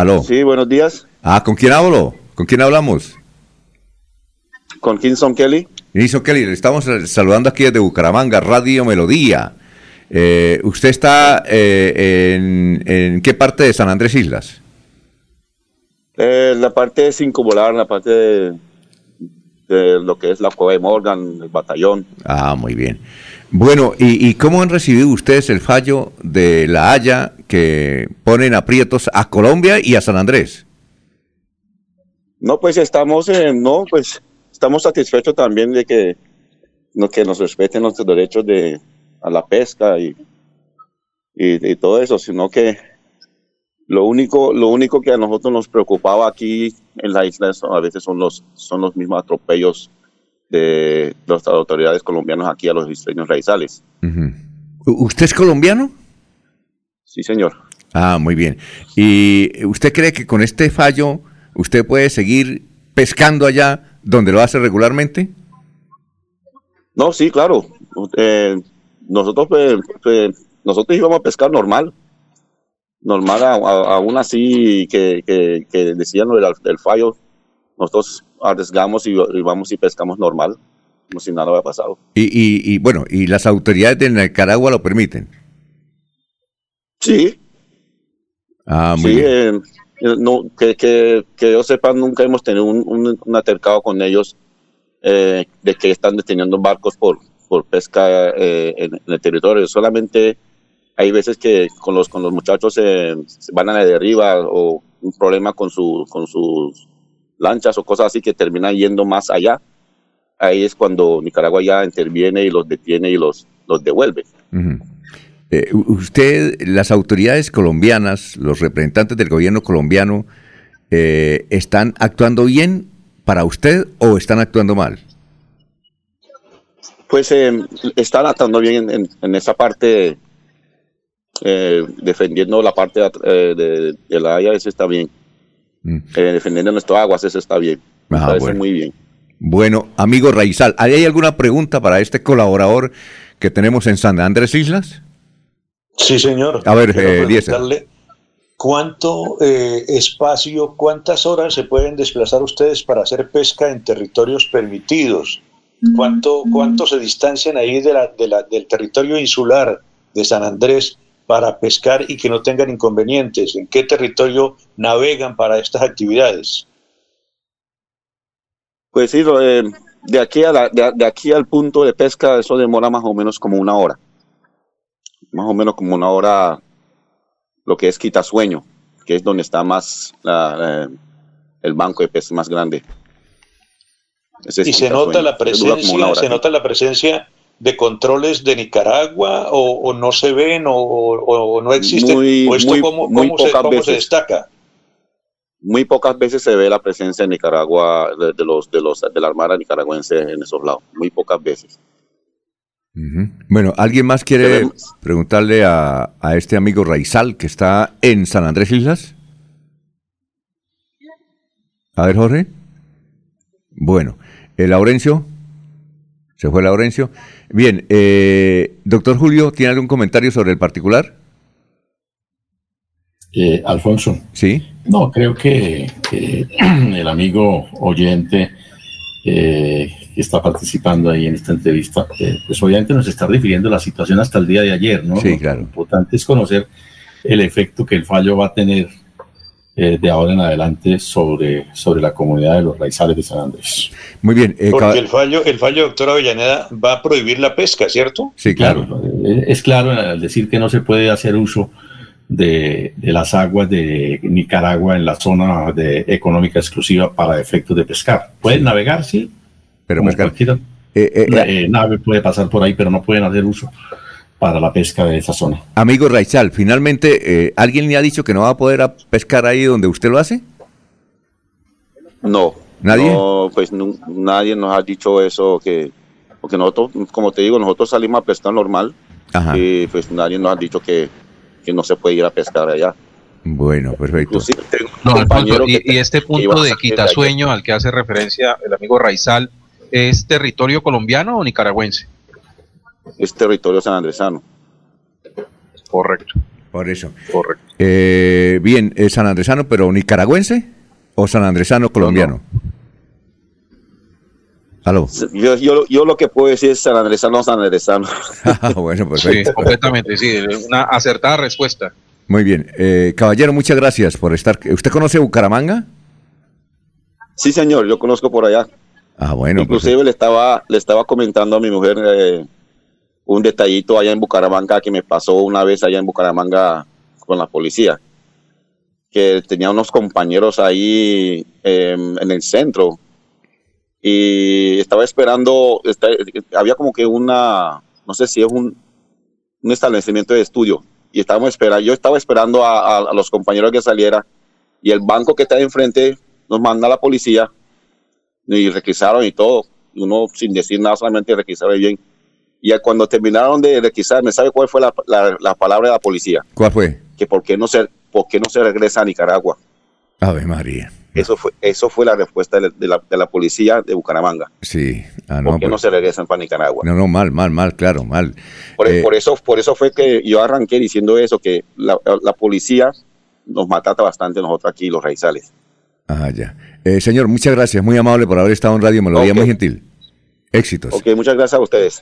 Aló. Sí, buenos días. Ah, ¿con quién hablo? ¿Con quién hablamos? Con Kinson Kelly. Kinson Kelly, le estamos saludando aquí desde Bucaramanga, Radio Melodía. Eh, ¿Usted está eh, en, qué parte de San Andrés Islas? Eh, la parte de Cinco Volar, la parte de, de, lo que es la cueva de Morgan, el batallón. Ah, muy bien. Bueno, ¿y, cómo han recibido ustedes el fallo de La Haya que ponen aprietos a Colombia y a San Andrés? No, pues estamos, no, pues estamos satisfechos también de que, que nos respeten nuestros derechos de, a la pesca y, y, todo eso, sino que lo único, lo único que a nosotros nos preocupaba aquí en la isla a veces son los, son los mismos atropellos de las autoridades colombianas aquí a los isleños raizales. ¿Usted es colombiano? Sí, señor. Ah, muy bien. ¿Y usted cree que con este fallo usted puede seguir pescando allá donde lo hace regularmente? No, sí, claro. Eh, nosotros, pues, pues, nosotros íbamos a pescar normal. Normal, aún así que, que, decían lo del fallo, nosotros arriesgamos y, vamos y pescamos normal, como si nada hubiera pasado. Y, y, bueno, ¿y las autoridades de Nicaragua lo permiten? Sí. Ah, muy sí, bien. Eh, no, que, que, que, yo sepa, nunca hemos tenido un, un, atercado con ellos eh, de que están deteniendo barcos por, por pesca eh, en, el territorio. Solamente hay veces que con los, con los muchachos se van a la deriva o un problema con, su, con sus lanchas o cosas así que terminan yendo más allá, ahí es cuando Nicaragua ya interviene y los detiene y los, los devuelve. Eh, usted, las autoridades colombianas, los representantes del gobierno colombiano, eh, ¿están actuando bien para usted o están actuando mal? Pues eh, están actuando bien en, esa parte, defendiendo la parte de, de la Haya, eso está bien. Mm. Eh, defendiendo nuestras aguas, eso está bien. Ah, parece muy bien. Bueno, amigo Raizal, ¿hay alguna pregunta para este colaborador que tenemos en San Andrés Islas? Sí, señor. A ver, eh, ¿Cuánto eh, espacio, cuántas horas se pueden desplazar ustedes para hacer pesca en territorios permitidos? ¿Cuánto, cuánto se distancian ahí de la, de la, del territorio insular de San Andrés para pescar y que no tengan inconvenientes? ¿En qué territorio navegan para estas actividades? Pues sí, eh, de, aquí a de, aquí al punto de pesca eso demora más o menos como una hora. Más o menos como una hora lo que es Quitasueño, que es donde está más el banco de peces más grande. y se nota la presencia, se nota la presencia de controles de Nicaragua o, no se ven o, no existen? ¿O esto cómo, se, destaca? Muy pocas veces se ve la presencia de Nicaragua, de, los, de, los, de la Armada nicaragüense en esos lados, muy pocas veces. Bueno, ¿alguien más quiere preguntarle a, a, este amigo Raizal que está en San Andrés Islas? A ver, Jorge. Bueno, ¿el eh, Laurencio? ¿Se fue Laurencio? Bien, eh, doctor Julio, ¿tiene algún comentario sobre el particular? Eh, Alfonso. Sí. No, creo que, el amigo oyente eh, que está participando ahí en esta entrevista, pues obviamente nos está refiriendo a la situación hasta el día de ayer, ¿no? Sí, claro. Lo importante es conocer el efecto que el fallo va a tener eh, de ahora en adelante sobre, sobre la comunidad de los raizales de San Andrés. Muy bien. Eh, Porque el fallo, el fallo, doctora Avellaneda, va a prohibir la pesca, ¿cierto? Sí, claro. Eh, es claro al decir que no se puede hacer uso de, las aguas de Nicaragua en la zona de económica exclusiva para efectos de pescar. Pueden navegar, sí, pero pescar. nave puede pasar por ahí, pero no pueden hacer uso para la pesca de esa zona. Amigo Raichal, finalmente, eh, ¿alguien le ha dicho que no va a poder pescar ahí donde usted lo hace? No. ¿Nadie? No, pues nadie nos ha dicho eso, que porque nosotros, como te digo, nosotros salimos a pescar normal y pues nadie nos ha dicho que, no se puede ir a pescar allá. Bueno, perfecto. y, este punto de quitasueño al que hace referencia el amigo Raizal, ¿es territorio colombiano o nicaragüense? es territorio sanandresano. Correcto. Por eso. Correcto. Eh, bien, ¿es sanandresano, pero nicaragüense o sanandresano colombiano? ¿Aló? Yo, yo, yo, lo que puedo decir es sanandresano, sanandresano. bueno, perfecto. Sí, completamente, sí, una acertada respuesta. Muy bien. Eh, caballero, muchas gracias por estar. ¿Usted conoce Bucaramanga? Sí, señor, yo conozco por allá. Ah, bueno. Inclusive le estaba le estaba comentando a mi mujer eh, un detallito allá en Bucaramanga que me pasó una vez allá en Bucaramanga con la policía, que tenía unos compañeros ahí em, en el centro y estaba esperando, había como que una, no sé si es un, un establecimiento de estudio y estábamos esperando, yo estaba esperando a, los compañeros que saliera y el banco que está enfrente nos manda a la policía y requisaron y todo, y uno sin decir nada, solamente requisaron bien. Y cuando terminaron de requisar, ¿me sabe cuál fue la, la, palabra de la policía? ¿Cuál fue? Que por qué no se, por qué no se regresa a Nicaragua. Ave María. Eso fue, eso fue la respuesta de la, de la policía de Bucaramanga. Sí. Ah, no, ¿Por qué no pues. se regresan para Nicaragua? No, no, mal, mal, mal, claro, mal. Por, eh, por, eso, por eso fue que yo arranqué diciendo eso, que la, la policía nos matata bastante nosotros aquí, los raizales. Ah, ya. Eh, señor, muchas gracias, muy amable por haber estado en radio, me lo veía muy gentil. Éxitos. Ok, muchas gracias a ustedes.